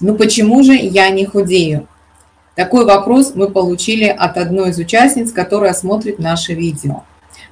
Ну почему же я не худею? Такой вопрос мы получили от одной из участниц, которая смотрит наше видео.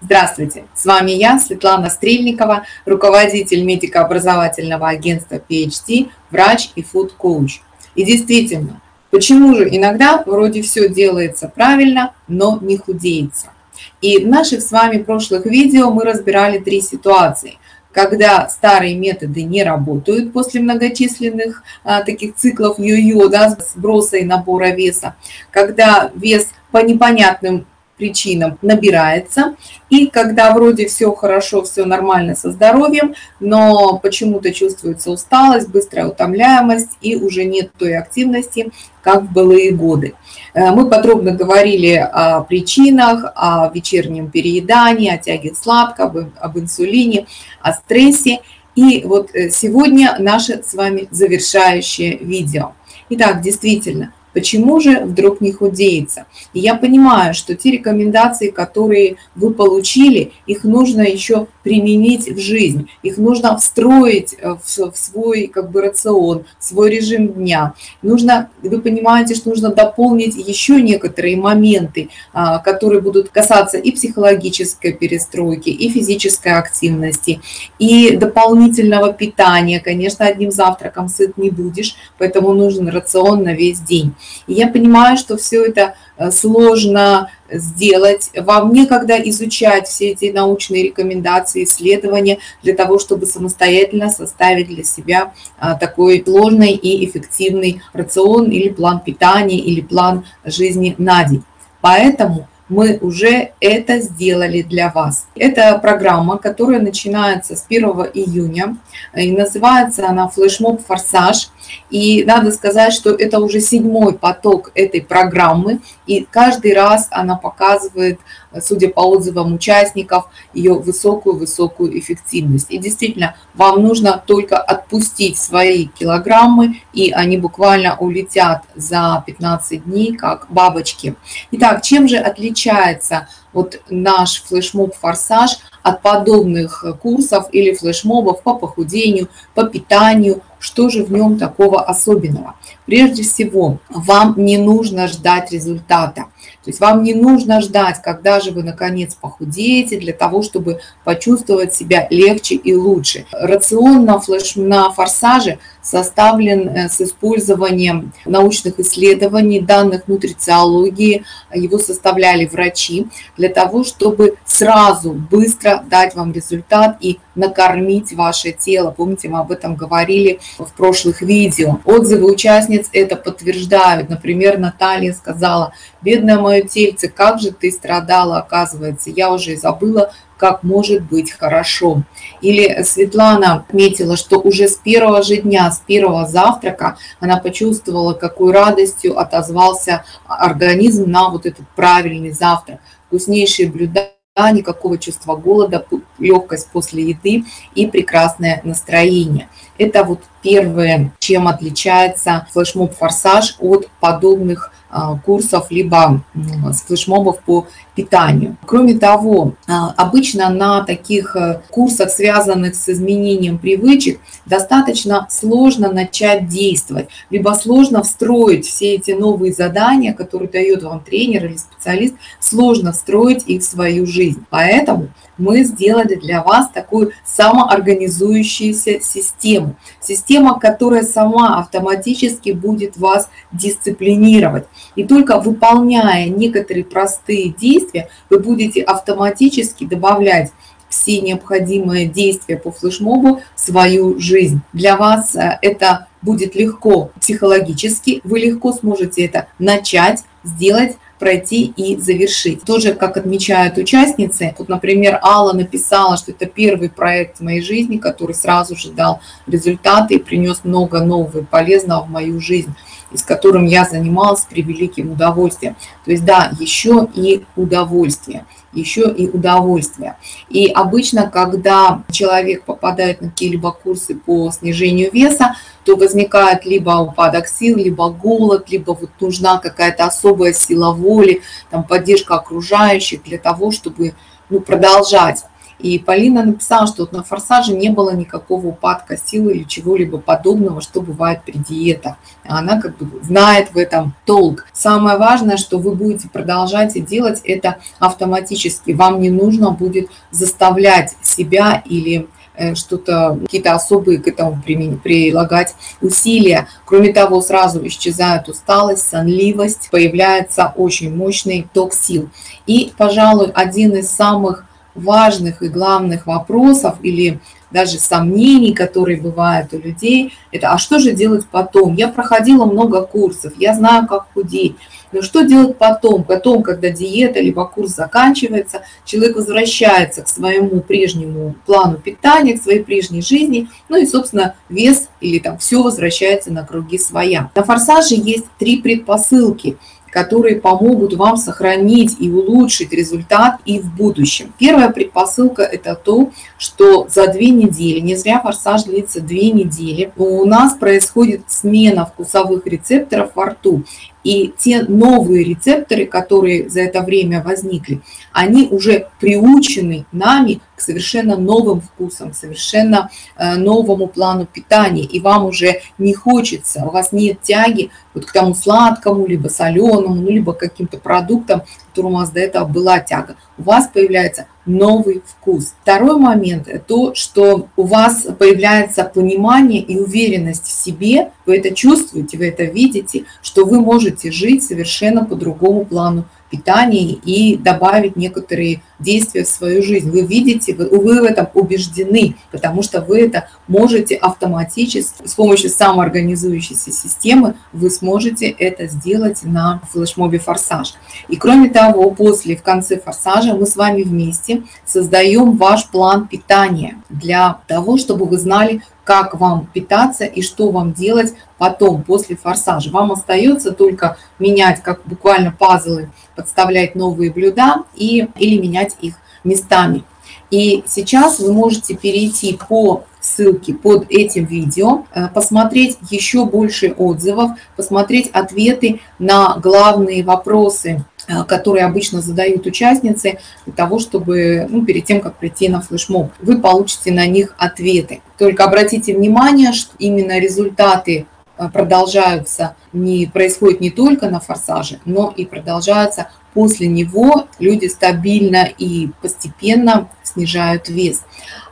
Здравствуйте, с вами я, Светлана Стрельникова, руководитель медико-образовательного агентства PhD, врач и фуд-коуч. И действительно, почему же иногда вроде все делается правильно, но не худеется? И в наших с вами прошлых видео мы разбирали три ситуации – когда старые методы не работают после многочисленных а, таких циклов йо-йо, да, сброса и набора веса, когда вес по непонятным причинам набирается, и когда вроде все хорошо, все нормально со здоровьем, но почему-то чувствуется усталость, быстрая утомляемость и уже нет той активности, как в былые годы. Э, мы подробно говорили о причинах, о вечернем переедании, о тяге сладкого, об инсулине, о стрессе. И вот э, сегодня наше с вами завершающее видео. Итак, действительно, Почему же вдруг не худеется? И я понимаю, что те рекомендации, которые вы получили, их нужно еще применить в жизнь, их нужно встроить э, в свой как бы рацион, в свой режим дня. Нужно, вы понимаете, что нужно дополнить еще некоторые моменты, а, которые будут касаться и психологической перестройки, и физической активности, и дополнительного питания. Конечно, одним завтраком сыт не будешь, поэтому нужен рацион на весь день. И я понимаю, что все это э, сложно сделать. Вам некогда изучать все эти научные рекомендации, исследования для того, чтобы самостоятельно составить для себя а, такой сложный и эффективный рацион или план питания, или план жизни на день. Поэтому мы уже это сделали для вас. Это программа, которая начинается с 1 июня, и называется она «Флешмоб Форсаж». И надо сказать, что это уже седьмой поток этой программы, и каждый раз она показывает, судя по отзывам участников, ее высокую-высокую эффективность. И действительно, вам нужно только отпустить свои килограммы, и они буквально улетят за 15 дней, как бабочки. Итак, чем же отличается вот наш флешмоб «Форсаж» от подобных курсов или флешмобов по похудению, по питанию, что же в нем такого особенного? Прежде всего, вам не нужно ждать результата. То есть вам не нужно ждать, когда же вы наконец похудеете, для того, чтобы почувствовать себя легче и лучше. Рацион на, флеш, на форсаже составлен э, с использованием научных исследований, данных нутрициологии. Его составляли врачи для того, чтобы сразу, быстро дать вам результат и накормить ваше тело. Помните, мы об этом говорили в прошлых видео. Отзывы участниц это подтверждают. Например, Наталья сказала, бедная мое тельце, как же ты страдала, оказывается, я уже забыла, как может быть хорошо. Или Светлана отметила, что уже с первого же дня, с первого завтрака она почувствовала, какой радостью отозвался организм на вот этот правильный завтрак. Вкуснейшие блюда никакого чувства голода, легкость после еды и прекрасное настроение. Это вот первое, чем отличается флешмоб «Форсаж» от подобных а, курсов, либо с флешмобов по питанию. Кроме того, а, обычно на таких э, курсах, связанных с изменением привычек, достаточно сложно начать действовать, либо сложно встроить все эти новые задания, которые дает вам тренер или специалист, сложно встроить их в свою жизнь. Поэтому мы сделали для вас такую самоорганизующуюся систему. Система, которая сама автоматически будет вас дисциплинировать. И только выполняя некоторые простые действия, вы будете автоматически добавлять все необходимые действия по флешмобу в свою жизнь. Для вас э, это будет легко психологически, вы легко сможете это начать, сделать, пройти и завершить. Тоже, как отмечают участницы, вот, например, Алла написала, что это первый проект в моей жизни, который сразу же дал результаты и принес много нового и полезного в мою жизнь и с которым я занималась с превеликим удовольствием. То есть да, еще и удовольствие, еще и удовольствие. И обычно, когда человек попадает на какие-либо курсы по снижению веса, то возникает либо упадок сил, либо голод, либо вот нужна какая-то особая сила воли, там, поддержка окружающих для того, чтобы ну, продолжать. И Полина написала, что вот на форсаже не было никакого упадка силы или чего-либо подобного, что бывает при диетах. Она как бы знает в этом толк. Самое важное, что вы будете продолжать и делать это автоматически. Вам не нужно будет заставлять себя или Э, что-то, какие-то особые к этому прилагать усилия. Кроме того, сразу исчезает усталость, сонливость, появляется очень мощный ток сил. И, пожалуй, один из самых важных и главных вопросов или даже сомнений, которые бывают у людей, это а что же делать потом? Я проходила много курсов, я знаю, как худеть, но что делать потом? Потом, когда диета либо курс заканчивается, человек возвращается к своему прежнему плану питания, к своей прежней жизни, ну и, собственно, вес или там все возвращается на круги своя. На форсаже есть три предпосылки – которые помогут вам сохранить и улучшить результат и в будущем. Первая предпосылка – это то, что за две недели, не зря форсаж длится две недели, у нас происходит смена вкусовых рецепторов во рту. И те новые рецепторы, которые за это время возникли, они уже приучены нами к совершенно новым вкусам, совершенно э, новому плану питания. И вам уже не хочется, у вас нет тяги вот к тому сладкому, либо соленому, ну, либо каким-то продуктам, которым у вас до этого была тяга. У вас появляется новый вкус. Второй момент – то, что у вас появляется понимание и уверенность в себе, вы это чувствуете, вы это видите, что вы можете жить совершенно по другому плану питании и добавить некоторые действия в свою жизнь. Вы видите, вы, вы в этом убеждены, потому что вы это можете автоматически, с помощью самоорганизующейся системы, вы сможете это сделать на флешмобе «Форсаж». И кроме того, после, в конце «Форсажа» мы с вами вместе создаем ваш план питания для того, чтобы вы знали, как вам питаться и что вам делать потом, после форсажа. Вам остается только менять, как буквально пазлы, подставлять новые блюда и, или менять их местами. И сейчас вы можете перейти по ссылке под этим видео, э, посмотреть еще больше отзывов, посмотреть ответы на главные вопросы, которые обычно задают участницы для того, чтобы ну, перед тем, как прийти на флешмоб, вы получите на них ответы. Только обратите внимание, что именно результаты э, продолжаются, не происходит не только на форсаже, но и продолжаются после него люди стабильно и постепенно снижают вес.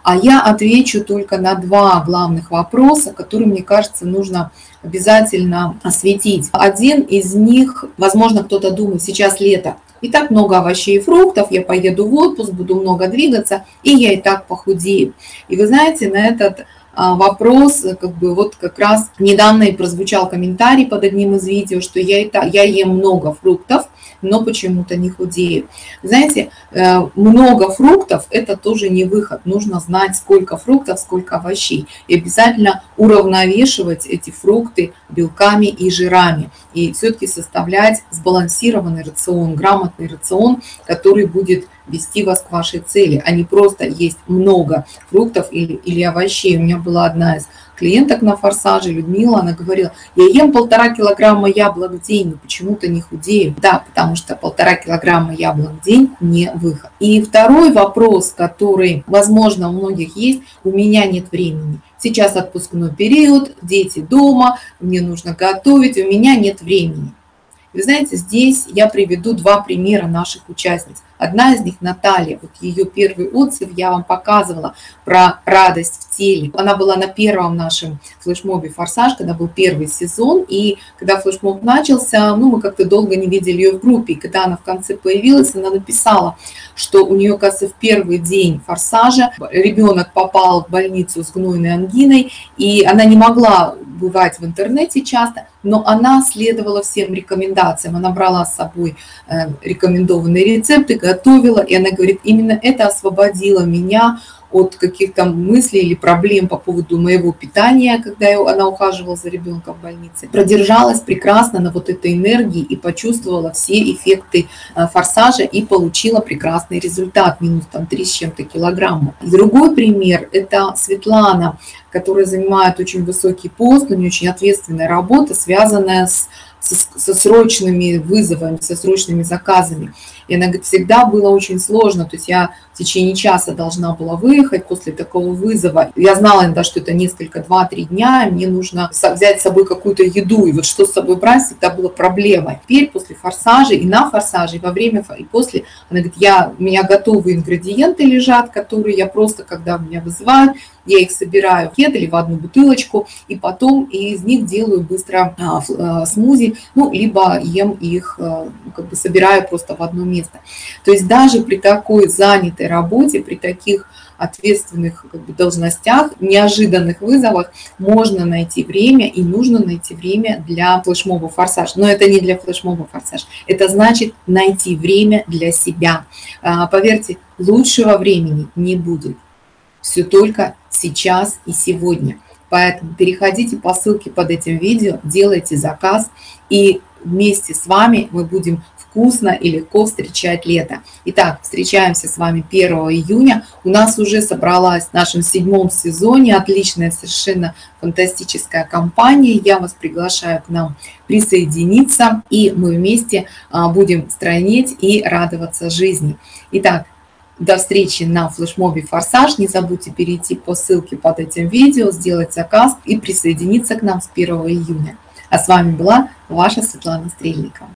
А я отвечу только на два главных вопроса, которые, мне кажется, нужно обязательно осветить. Один из них, возможно, кто-то думает, сейчас лето, и так много овощей и фруктов, я поеду в отпуск, буду много двигаться, и я и так похудею. И вы знаете, на этот вопрос, как бы вот как раз недавно и прозвучал комментарий под одним из видео, что я, так, я ем много фруктов, но почему-то не худею. Знаете, э, много фруктов – это тоже не выход. Нужно знать, сколько фруктов, сколько овощей. И обязательно уравновешивать эти фрукты белками и жирами. И все-таки составлять сбалансированный рацион, грамотный рацион, который будет вести вас к вашей цели, а не просто есть много фруктов или, или овощей. У меня была одна из клиенток на форсаже, Людмила, она говорила, я ем полтора килограмма яблок в день, но почему-то не худею. Да, потому что полтора килограмма яблок в день не выход. И второй вопрос, который, возможно, у многих есть, у меня нет времени. Сейчас отпускной период, дети дома, мне нужно готовить, у меня нет времени. Вы знаете, здесь я приведу два примера наших участниц. Одна из них Наталья, вот ее первый отзыв я вам показывала про радость в теле. Она была на первом нашем флешмобе «Форсаж», когда был первый сезон, и когда флешмоб начался, ну, мы как-то долго не видели ее в группе, и когда она в конце появилась, она написала, что у нее, кажется, в первый день «Форсажа» ребенок попал в больницу с гнойной ангиной, и она не могла бывать в интернете часто, но она следовала всем рекомендациям, она брала с собой э, рекомендованные рецепты, готовила, и она говорит, именно это освободило меня от каких-то мыслей или проблем по поводу моего питания, когда она ухаживала за ребенком в больнице. Продержалась прекрасно на вот этой энергии и почувствовала все эффекты э, форсажа и получила прекрасный результат, минус там 3 с чем-то килограммов. Другой пример – это Светлана, которая занимает очень высокий пост, у нее очень ответственная работа, связанная с со срочными вызовами, со срочными заказами. И она говорит, всегда было очень сложно, то есть я в течение часа должна была выехать после такого вызова. Я знала иногда, что это несколько, два-три дня, мне нужно взять с собой какую-то еду, и вот что с собой брать всегда было проблемой. Теперь после форсажа и на форсаже, и во время, и после, она говорит, я, у меня готовые ингредиенты лежат, которые я просто, когда меня вызывают, я их собираю в кед или в одну бутылочку, и потом из них делаю быстро а, а, смузи, ну, либо ем их, а, как бы собираю просто в одно место. То есть даже при такой занятой работе, при таких ответственных как бы, должностях, неожиданных вызовах можно найти время и нужно найти время для флешмоба форсаж. Но это не для флешмоба форсаж. Это значит найти время для себя. Поверьте, лучшего времени не будет. Все только сейчас и сегодня. Поэтому переходите по ссылке под этим видео, делайте заказ, и вместе с вами мы будем вкусно и легко встречать лето. Итак, встречаемся с вами 1 июня. У нас уже собралась в нашем седьмом сезоне отличная, совершенно фантастическая компания. Я вас приглашаю к нам присоединиться, и мы вместе а, будем стройнеть и радоваться жизни. Итак, до встречи на флешмобе «Форсаж». Не забудьте перейти по ссылке под этим видео, сделать заказ и присоединиться к нам с 1 июня. А с вами была ваша Светлана Стрельникова.